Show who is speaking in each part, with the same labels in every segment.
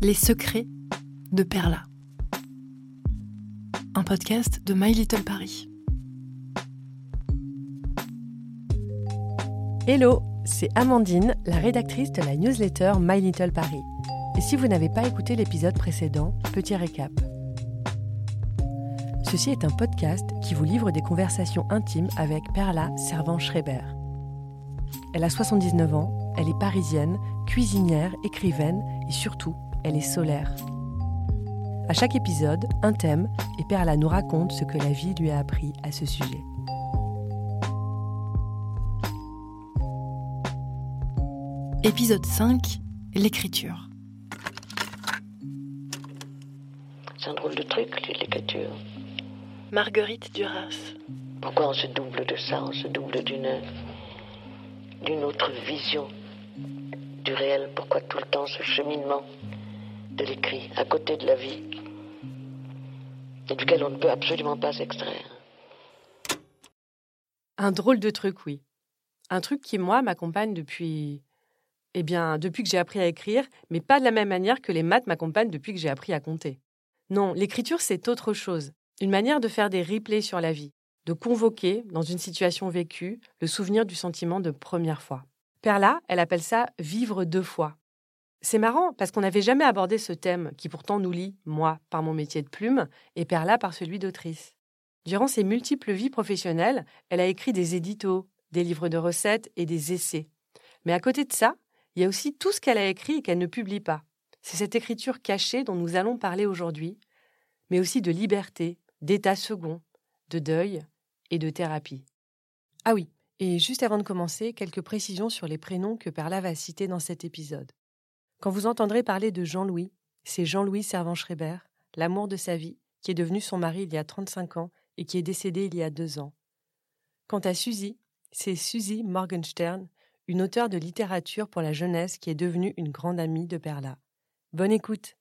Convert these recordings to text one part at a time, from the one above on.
Speaker 1: Les secrets de Perla. Un podcast de My Little Paris.
Speaker 2: Hello, c'est Amandine, la rédactrice de la newsletter My Little Paris. Et si vous n'avez pas écouté l'épisode précédent, petit récap. Ceci est un podcast qui vous livre des conversations intimes avec Perla Servan-Schreiber. Elle a 79 ans, elle est parisienne, cuisinière, écrivaine et surtout, elle est solaire. À chaque épisode, un thème et Perla nous raconte ce que la vie lui a appris à ce sujet.
Speaker 1: Épisode 5 L'écriture.
Speaker 3: C'est un drôle de truc, l'écriture.
Speaker 1: Marguerite Duras.
Speaker 3: Pourquoi on se double de ça On se double d'une d'une autre vision du réel? Pourquoi tout le temps ce cheminement? De l'écrit à côté de la vie et duquel on ne peut absolument pas s'extraire
Speaker 2: Un drôle de truc, oui. Un truc qui, moi, m'accompagne depuis. Eh bien, depuis que j'ai appris à écrire, mais pas de la même manière que les maths m'accompagnent depuis que j'ai appris à compter. Non, l'écriture, c'est autre chose. Une manière de faire des replays sur la vie, de convoquer, dans une situation vécue, le souvenir du sentiment de première fois. Perla, elle appelle ça vivre deux fois. C'est marrant parce qu'on n'avait jamais abordé ce thème qui pourtant nous lie, moi, par mon métier de plume et Perla par celui d'autrice. Durant ses multiples vies professionnelles, elle a écrit des éditos, des livres de recettes et des essais. Mais à côté de ça, il y a aussi tout ce qu'elle a écrit et qu'elle ne publie pas. C'est cette écriture cachée dont nous allons parler aujourd'hui, mais aussi de liberté, d'état second, de deuil et de thérapie. Ah oui, et juste avant de commencer, quelques précisions sur les prénoms que Perla va citer dans cet épisode. Quand vous entendrez parler de Jean-Louis, c'est Jean-Louis Servan-Schreiber, l'amour de sa vie, qui est devenu son mari il y a 35 ans et qui est décédé il y a deux ans. Quant à Suzy, c'est Suzy Morgenstern, une auteure de littérature pour la jeunesse qui est devenue une grande amie de Perla. Bonne écoute.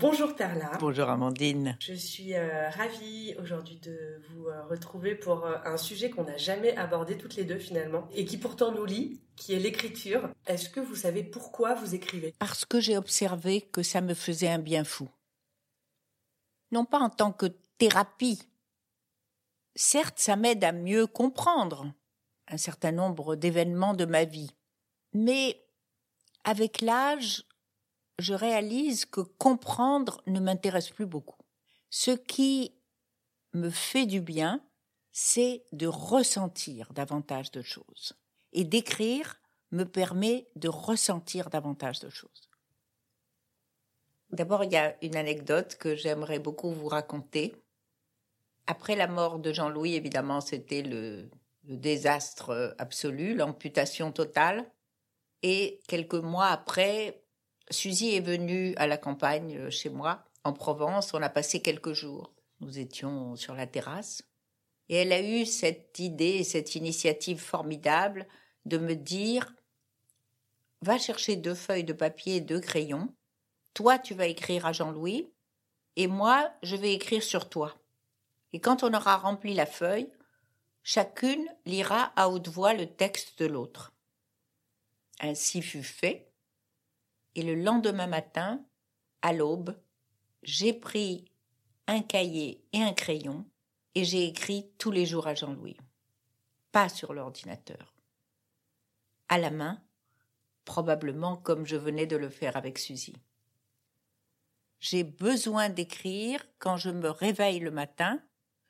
Speaker 2: Bonjour Perla.
Speaker 4: Bonjour Amandine.
Speaker 2: Je suis euh, ravie aujourd'hui de vous euh, retrouver pour euh, un sujet qu'on n'a jamais abordé toutes les deux finalement et qui pourtant nous lie, qui est l'écriture. Est-ce que vous savez pourquoi vous écrivez?
Speaker 4: Parce que j'ai observé que ça me faisait un bien fou. Non pas en tant que thérapie. Certes, ça m'aide à mieux comprendre un certain nombre d'événements de ma vie. Mais avec l'âge, je réalise que comprendre ne m'intéresse plus beaucoup. Ce qui me fait du bien, c'est de ressentir davantage de choses. Et d'écrire me permet de ressentir davantage de choses. D'abord, il y a une anecdote que j'aimerais beaucoup vous raconter. Après la mort de Jean-Louis, évidemment, c'était le, désastre absolu, l'amputation totale. Et quelques mois après, Suzy est venue à la campagne euh, chez moi, en Provence. On a passé quelques jours. Nous étions sur la terrasse. Et elle a eu cette idée, cette initiative formidable de me dire Va chercher deux feuilles de papier et deux crayons. Toi, tu vas écrire à Jean-Louis. Et moi, je vais écrire sur toi. Et quand on aura rempli la feuille, chacune lira à haute voix le texte de l'autre. Ainsi fut fait. Et le lendemain matin, à l'aube, j'ai pris un cahier et un crayon et j'ai écrit tous les jours à Jean-Louis. Pas sur l'ordinateur. À la main, probablement comme je venais de le faire avec Suzy. J'ai besoin d'écrire quand je me réveille le matin.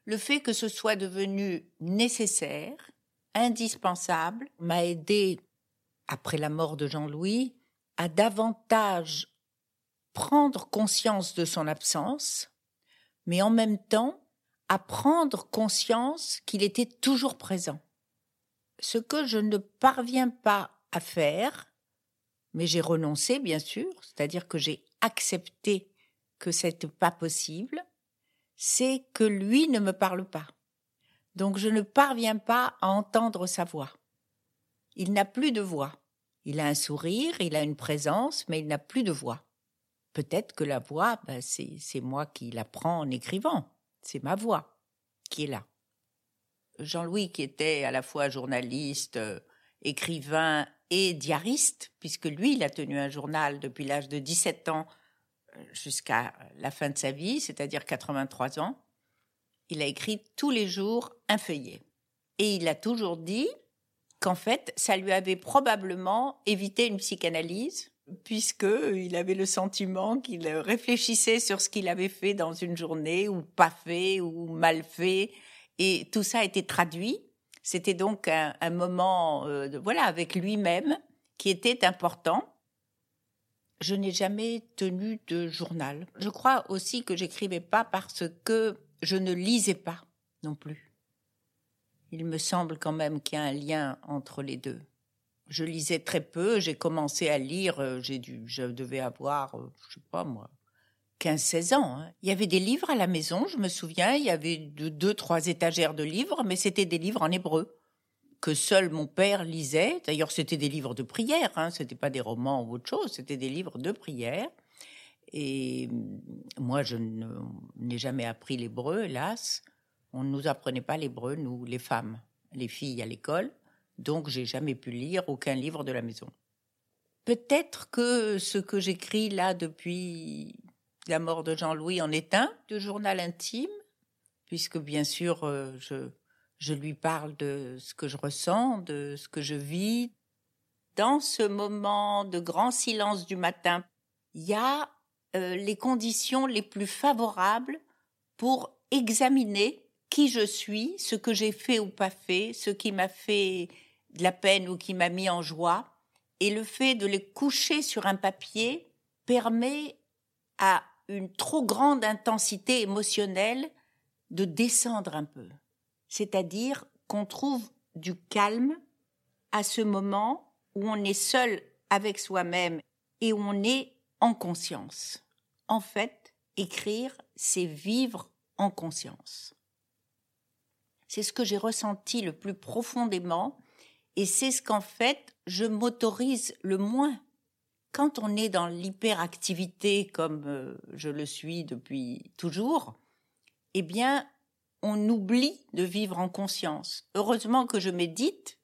Speaker 4: Le fait que ce soit devenu nécessaire, indispensable, m'a aidé, après la mort de Jean-Louis, à davantage prendre conscience de son absence, mais en même temps à prendre conscience qu'il était toujours présent. Ce que je ne parviens pas à faire, mais j'ai renoncé bien sûr, c'est-à-dire que j'ai accepté que c'était pas possible, c'est que lui ne me parle pas. Donc je ne parviens pas à entendre sa voix. Il n'a plus de voix. Il a un sourire, il a une présence, mais il n'a plus de voix. Peut-être que la voix, ben c'est moi qui la prends en écrivant. C'est ma voix qui est là. Jean-Louis, qui était à la fois journaliste, euh, écrivain et diariste, puisque lui, il a tenu un journal depuis l'âge de 17 ans euh, jusqu'à la fin de sa vie, c'est-à-dire 83 ans. Il a écrit tous les jours un feuillet. Et il a toujours dit qu'en fait, ça lui avait probablement évité une psychanalyse, puisque il avait le sentiment qu'il réfléchissait sur ce qu'il avait fait dans une journée, ou pas fait, ou mal fait, et tout ça a été traduit. C'était donc un, moment, euh, voilà, avec lui-même, qui était important. Je n'ai jamais tenu de journal. Je crois aussi que j'écrivais pas parce que je ne lisais pas non plus. Il me semble quand même qu'il y a un lien entre les deux. Je lisais très peu, j'ai commencé à lire, euh, j'ai dû, je devais avoir, euh, je sais pas moi, 15-16 ans. Hein. Il y avait des livres à la maison, je me souviens, il y avait deux, trois étagères de livres, mais c'était des livres en hébreu que seul mon père lisait. D'ailleurs, c'était des livres de prière, hein, c'était pas des romans ou autre chose, c'était des livres de prière. Et mm, moi, je n'ai jamais appris l'hébreu, hélas. On ne nous apprenait pas l'hébreu, nous, les femmes, les filles à l'école. Donc, j'ai jamais pu lire aucun livre de la maison. Peut-être que ce que j'écris là depuis la mort de Jean-Louis en est un, de journal intime, puisque bien sûr, euh, je, je lui parle de ce que je ressens, de ce que je vis. Dans ce moment de grand silence du matin, il y a euh, les conditions les plus favorables pour examiner qui je suis, ce que j'ai fait ou pas fait, ce qui m'a fait de la peine ou qui m'a mis en joie. Et le fait de les coucher sur un papier permet à une trop grande intensité émotionnelle de descendre un peu. C'est-à-dire qu'on trouve du calme à ce moment où on est seul avec soi-même et où on est en conscience. En fait, écrire, c'est vivre en conscience. C'est ce que j'ai ressenti le plus profondément et c'est ce qu'en fait je m'autorise le moins. Quand on est dans l'hyperactivité comme euh, je le suis depuis toujours, eh bien, on oublie de vivre en conscience. Heureusement que je médite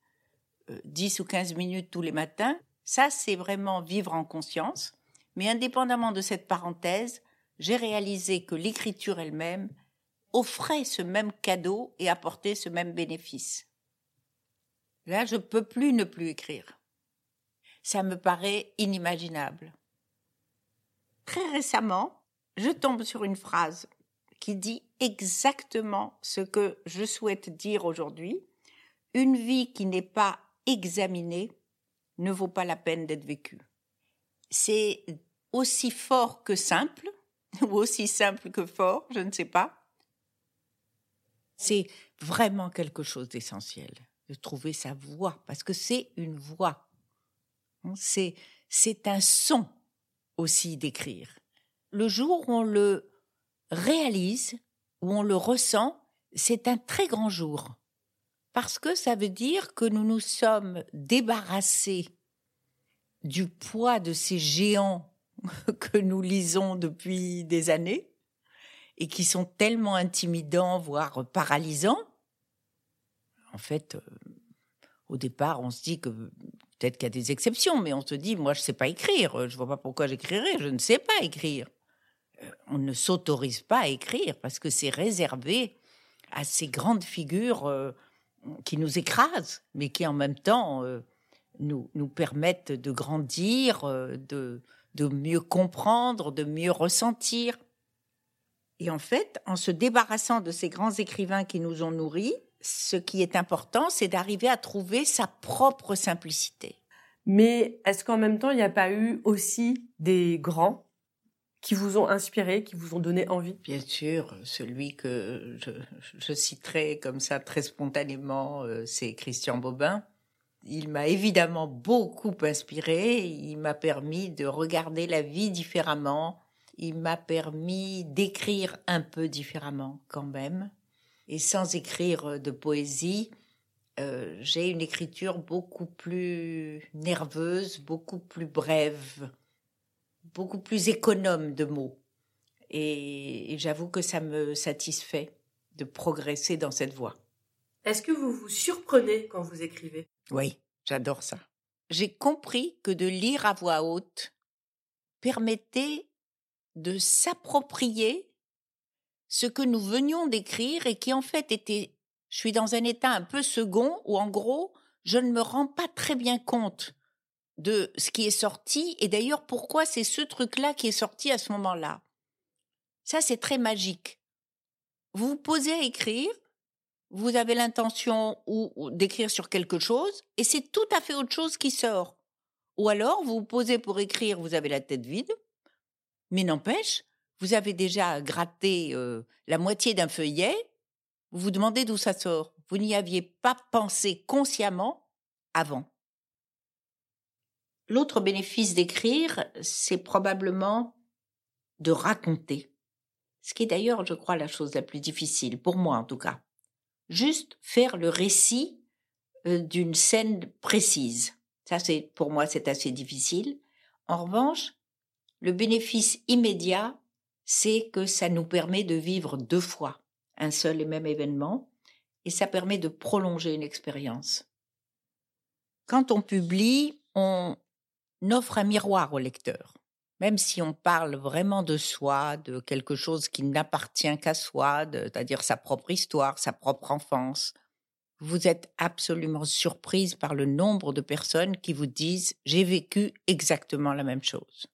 Speaker 4: 10 euh, ou 15 minutes tous les matins. Ça, c'est vraiment vivre en conscience. Mais indépendamment de cette parenthèse, j'ai réalisé que l'écriture elle-même offrait ce même cadeau et apportait ce même bénéfice. Là, je peux plus ne plus écrire. Ça me paraît inimaginable. Très récemment, je tombe sur une phrase qui dit exactement ce que je souhaite dire aujourd'hui. Une vie qui n'est pas examinée ne vaut pas la peine d'être vécue. C'est aussi fort que simple, ou aussi simple que fort, je ne sais pas. C'est vraiment quelque chose d'essentiel, de trouver sa voix, parce que c'est une voix. C'est, c'est un son aussi d'écrire. Le jour où on le réalise, où on le ressent, c'est un très grand jour. Parce que ça veut dire que nous nous sommes débarrassés du poids de ces géants que nous lisons depuis des années et qui sont tellement intimidants, voire paralysants. En fait, euh, au départ, on se dit que peut-être qu'il y a des exceptions, mais on se dit, moi, je ne sais pas écrire, je ne vois pas pourquoi j'écrirais, je ne sais pas écrire. Euh, on ne s'autorise pas à écrire parce que c'est réservé à ces grandes figures euh, qui nous écrasent, mais qui en même temps nous, nous permettent de grandir, de, de mieux comprendre, de mieux ressentir. Et en fait, en se débarrassant de ces grands écrivains qui nous ont nourris, ce qui est important, c'est d'arriver à trouver sa propre simplicité.
Speaker 2: Mais est-ce qu'en même temps, il n'y a pas eu aussi des grands qui vous ont inspiré, qui vous ont donné envie?
Speaker 4: Bien sûr, celui que je, je citerai comme ça très spontanément, euh, c'est Christian Bobin. Il m'a évidemment beaucoup inspiré, il m'a permis de regarder la vie différemment, il m'a permis d'écrire un peu différemment quand même. Et sans écrire de poésie, euh, j'ai une écriture beaucoup plus nerveuse, beaucoup plus brève, beaucoup plus économe de mots. et j'avoue que ça me satisfait de progresser dans cette voie.
Speaker 2: Est-ce que vous vous surprenez quand vous écrivez?
Speaker 4: Oui, j'adore ça. j'ai compris que de lire à voix haute permettait de s'approprier ce que nous venions d'écrire et qui en fait était, je suis dans un état un peu second où en gros, je ne me rends pas très bien compte de ce qui est sorti et d'ailleurs pourquoi c'est ce truc-là qui est sorti à ce moment-là. Ça, c'est très magique. Vous vous posez à écrire, vous avez l'intention ou, d'écrire sur quelque chose et c'est tout à fait autre chose qui sort. Ou alors, vous vous posez pour écrire, vous avez la tête vide, mais n'empêche, vous avez déjà gratté la moitié d'un feuillet, vous vous demandez d'où ça sort. Vous n'y aviez pas pensé consciemment avant. L'autre bénéfice d'écrire, c'est probablement de raconter. Ce qui est d'ailleurs, je crois, la chose la plus difficile, pour moi en tout cas. Juste faire le récit d'une scène précise. Ça, c'est, pour moi, c'est assez difficile. En revanche, le bénéfice immédiat, c'est que ça nous permet de vivre deux fois un seul et même événement, et ça permet de prolonger une expérience. Quand on publie, on offre un miroir au lecteur. Même si on parle vraiment de soi, de quelque chose qui n'appartient qu'à soi, c'est-à-dire sa propre histoire, sa propre enfance, vous êtes absolument surprise par le nombre de personnes qui vous disent j'ai vécu exactement la même chose.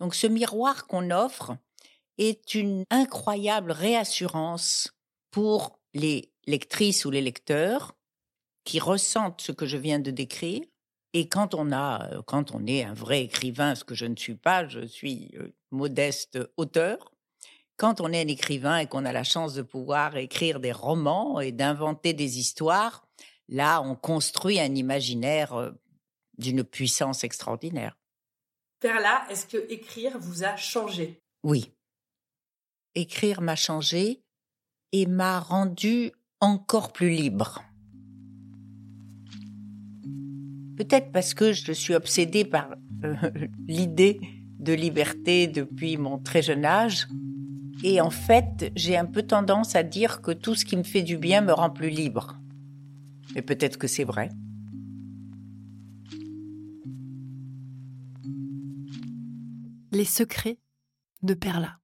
Speaker 4: Donc ce miroir qu'on offre est une incroyable réassurance pour les lectrices ou les lecteurs qui ressentent ce que je viens de décrire et quand on a, euh, quand on est un vrai écrivain, ce que je ne suis pas, je suis euh, modeste auteur. Quand on est un écrivain et qu'on a la chance de pouvoir écrire des romans et d'inventer des histoires, là, on construit un imaginaire euh, d'une puissance extraordinaire.
Speaker 2: Est-ce que écrire vous a changé?
Speaker 4: Oui. Écrire m'a changé et m'a rendu encore plus libre. Peut-être parce que je suis obsédée par euh, l'idée de liberté depuis mon très jeune âge. Et en fait, j'ai un peu tendance à dire que tout ce qui me fait du bien me rend plus libre. Mais peut-être que c'est vrai.
Speaker 1: Les secrets de Perla.